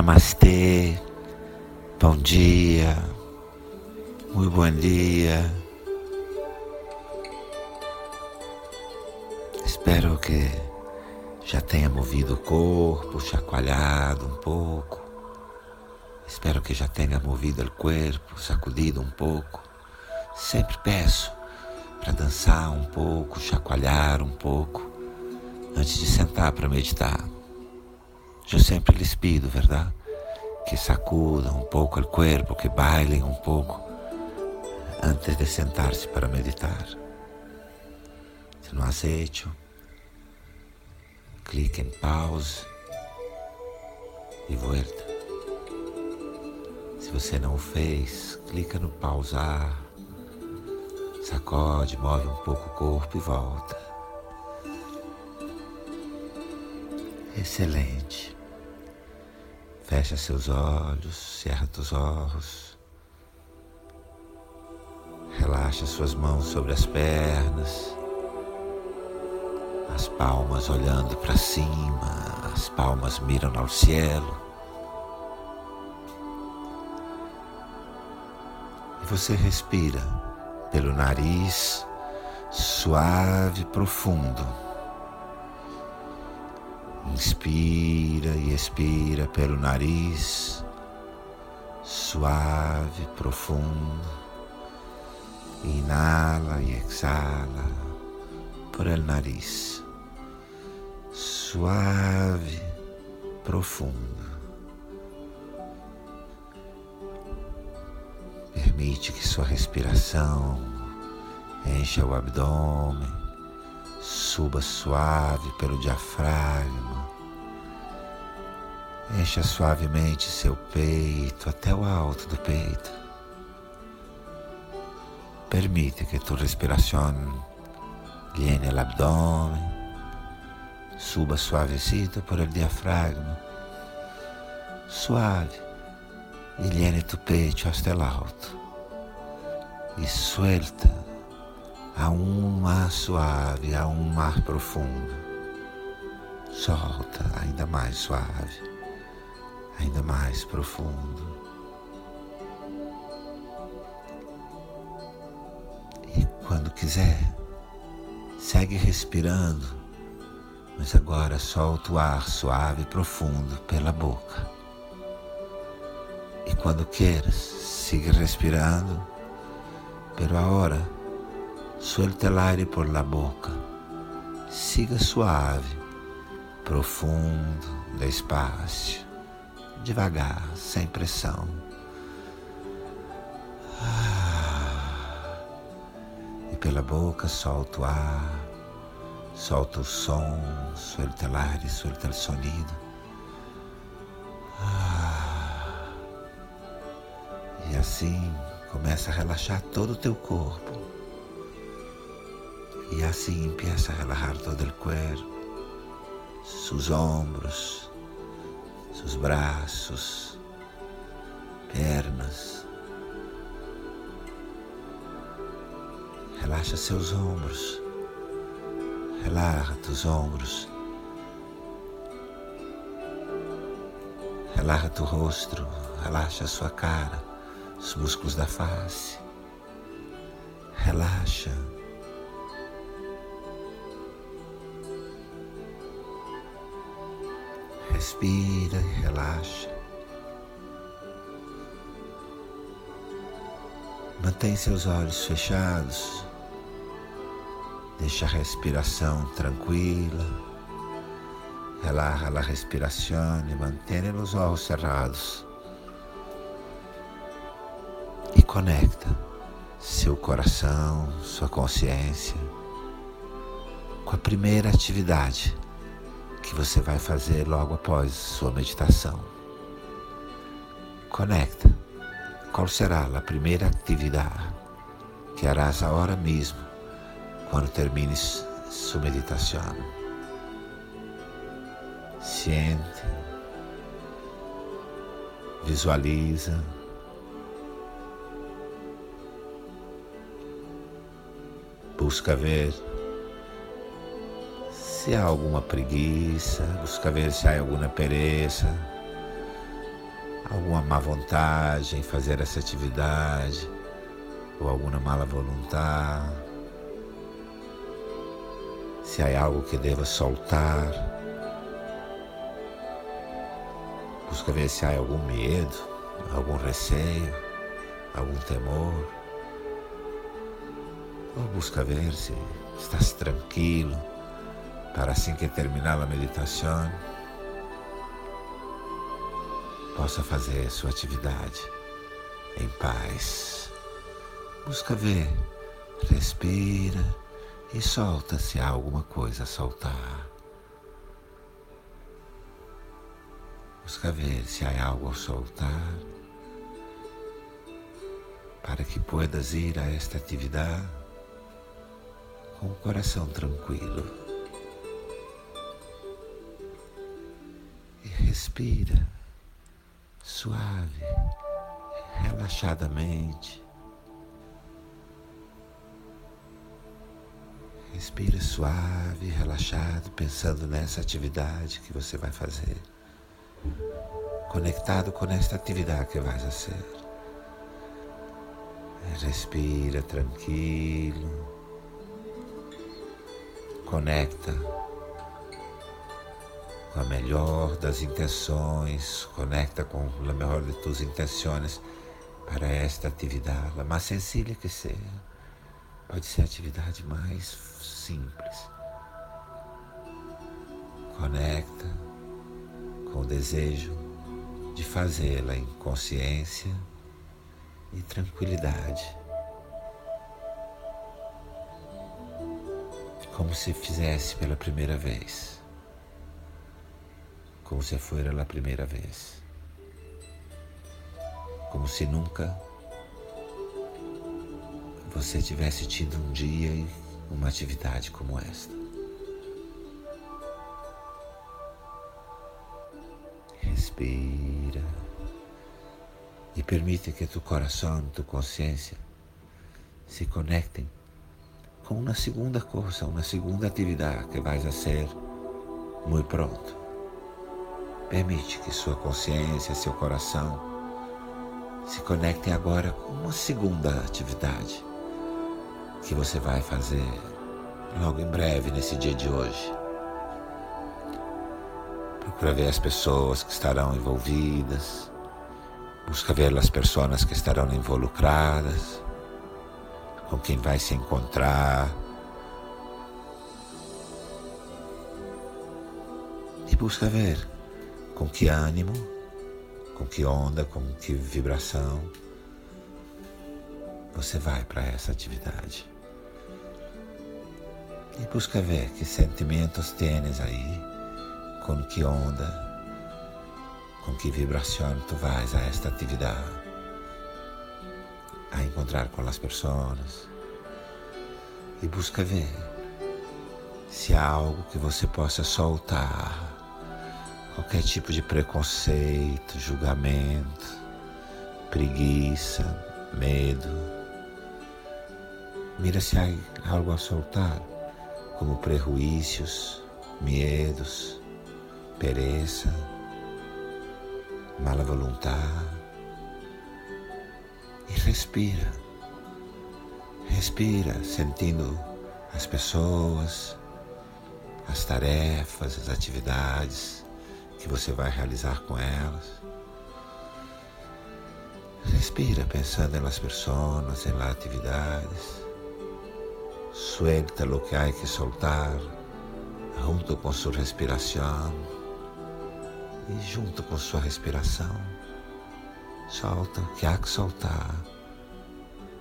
Namastê, bom dia, muito bom dia. Espero que já tenha movido o corpo, chacoalhado um pouco. Espero que já tenha movido o corpo, sacudido um pouco. Sempre peço para dançar um pouco, chacoalhar um pouco, antes de sentar para meditar. Eu sempre lhes pido, verdade? Que sacudam um pouco o corpo, que bailem um pouco antes de sentar-se para meditar. Se não has hecho, em pause e volta. Se você não fez, clica no pausar, sacode, move um pouco o corpo e volta. Excelente. Fecha seus olhos, cerra teus olhos. Relaxa suas mãos sobre as pernas. As palmas olhando para cima, as palmas miram ao cielo. E você respira pelo nariz suave e profundo. Inspira e expira pelo nariz, suave, profundo. Inala e exala por el nariz, suave, profundo. Permite que sua respiração encha o abdômen, suba suave pelo diafragma Encha suavemente seu peito até o alto do peito. Permite que tu respiração llene el abdomen, suba suavecito por el diafragma, suave, y llene tu pecho hasta el alto. E suelta aún mais suave, aún mais profundo. Solta ainda mais suave ainda mais profundo. E quando quiser, segue respirando, mas agora solta o ar suave e profundo pela boca. E quando queiras, siga respirando, pero agora suelta el aire por la boca. Siga suave, profundo, despacio devagar, sem pressão. E pela boca solta o ar, solta o som, suelta el aire, suelta el sonido. E assim começa a relaxar todo o teu corpo. E assim empieza a relajar todo o corpo, seus ombros, seus braços, pernas. Relaxa seus ombros, relaxa teus ombros, relaxa teu rosto, relaxa sua cara, os músculos da face. Relaxa. Respira e relaxa. Mantém seus olhos fechados. Deixa a respiração tranquila. Relaxa a respiração e mantém os olhos cerrados. E conecta seu coração, sua consciência com a primeira atividade que você vai fazer logo após sua meditação. Conecta. Qual será a primeira atividade que harás agora mesmo quando termines sua meditação? Siente, visualiza, busca ver se há alguma preguiça, busca ver se há alguma pereza, alguma má vontade em fazer essa atividade ou alguma mala vontade. Se há algo que deva soltar, busca ver se há algum medo, algum receio, algum temor. Ou busca ver se estás tranquilo para assim que terminar a meditação possa fazer sua atividade em paz. Busca ver, respira e solta se há alguma coisa a soltar. Busca ver se há algo a soltar para que puedas ir a esta atividade com o coração tranquilo. Respira suave, relaxadamente. Respira suave, relaxado, pensando nessa atividade que você vai fazer. Conectado com esta atividade que vais fazer. Respira tranquilo. Conecta com a melhor das intenções, conecta com a melhor de tuas intenções para esta atividade, a mais sencilla que seja. Pode ser a atividade mais simples. Conecta com o desejo de fazê-la em consciência e tranquilidade. Como se fizesse pela primeira vez como se fuera a primeira vez, como se nunca você tivesse tido um dia e uma atividade como esta. Respira e permite que tu coração, tu consciência se conectem com uma segunda coisa, uma segunda atividade que vais a ser muito pronto. Permite que sua consciência, seu coração se conectem agora com uma segunda atividade que você vai fazer logo em breve, nesse dia de hoje. Procura ver as pessoas que estarão envolvidas, busca ver as pessoas que estarão involucradas, com quem vai se encontrar. E busca ver com que ânimo, com que onda, com que vibração você vai para essa atividade. E busca ver que sentimentos tens aí, com que onda, com que vibração tu vais a esta atividade, a encontrar com as pessoas. E busca ver se há algo que você possa soltar qualquer tipo de preconceito, julgamento, preguiça, medo. Mira se há algo a soltar, como prejuízos, medos, pereza, mala vontade. E respira. Respira, sentindo as pessoas, as tarefas, as atividades que você vai realizar com elas. Respira pensando las pessoas, las atividades. Suelta lo que hay que soltar junto com sua respiração. E junto com sua respiração, solta o que há que soltar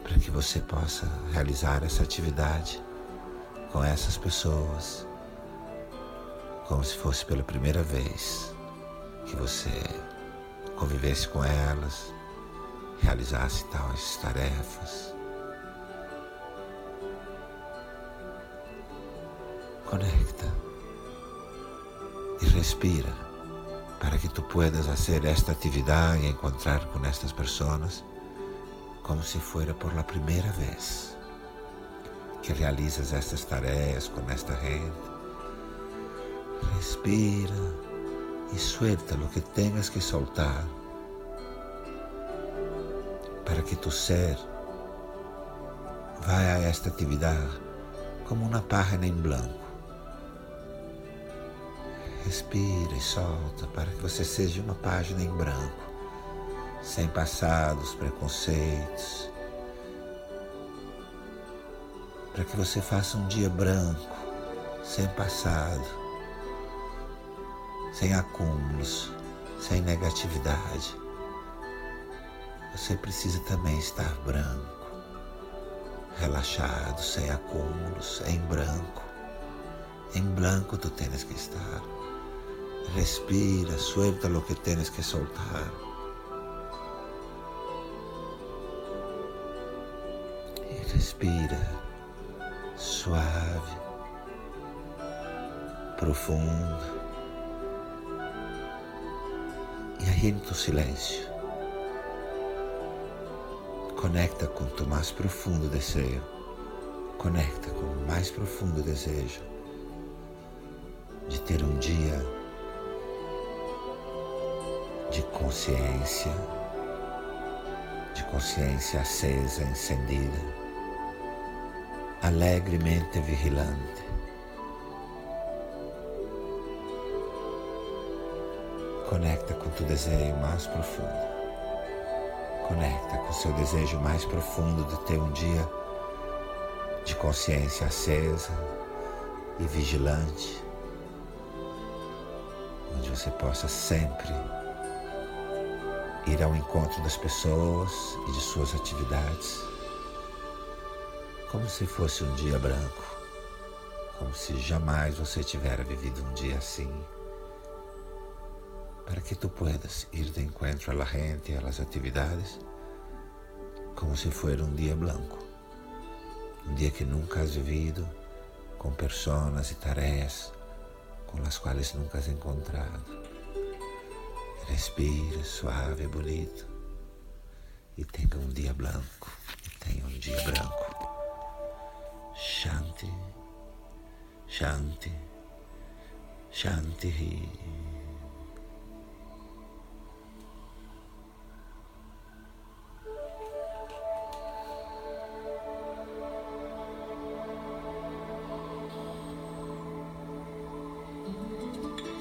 para que você possa realizar essa atividade com essas pessoas como se fosse pela primeira vez que você convivesse com elas, realizasse tais tarefas. Conecta e respira para que tu puedas fazer esta atividade e encontrar com estas pessoas como se fuera por la primeira vez que realizas estas tarefas com esta gente Respira e suelta lo que tengas que soltar para que tu ser vá a esta atividade como uma página em branco. Respira e solta para que você seja uma página em branco, sem passados, preconceitos. Para que você faça um dia branco, sem passado, sem acúmulos, sem negatividade. Você precisa também estar branco, relaxado, sem acúmulos, em branco. Em branco tu tens que estar. Respira, suelta lo que tienes que soltar. E respira, suave, profundo. Tu silêncio, conecta com tu mais profundo desejo, conecta com o mais profundo desejo de ter um dia de consciência, de consciência acesa, encendida, alegremente vigilante. Conecta com o desejo mais profundo. Conecta com o seu desejo mais profundo de ter um dia de consciência acesa e vigilante, onde você possa sempre ir ao encontro das pessoas e de suas atividades, como se fosse um dia branco, como se jamais você tivera vivido um dia assim para que tu puedas ir de encuentro a la gente, a las actividades, como si fuera un día blanco, un día que nunca has vivido, con personas y tareas con las cuales nunca has encontrado. Respire suave, bonito e tenha um dia branco, e tenha um dia branco. Shanti, Shanti, Shanti.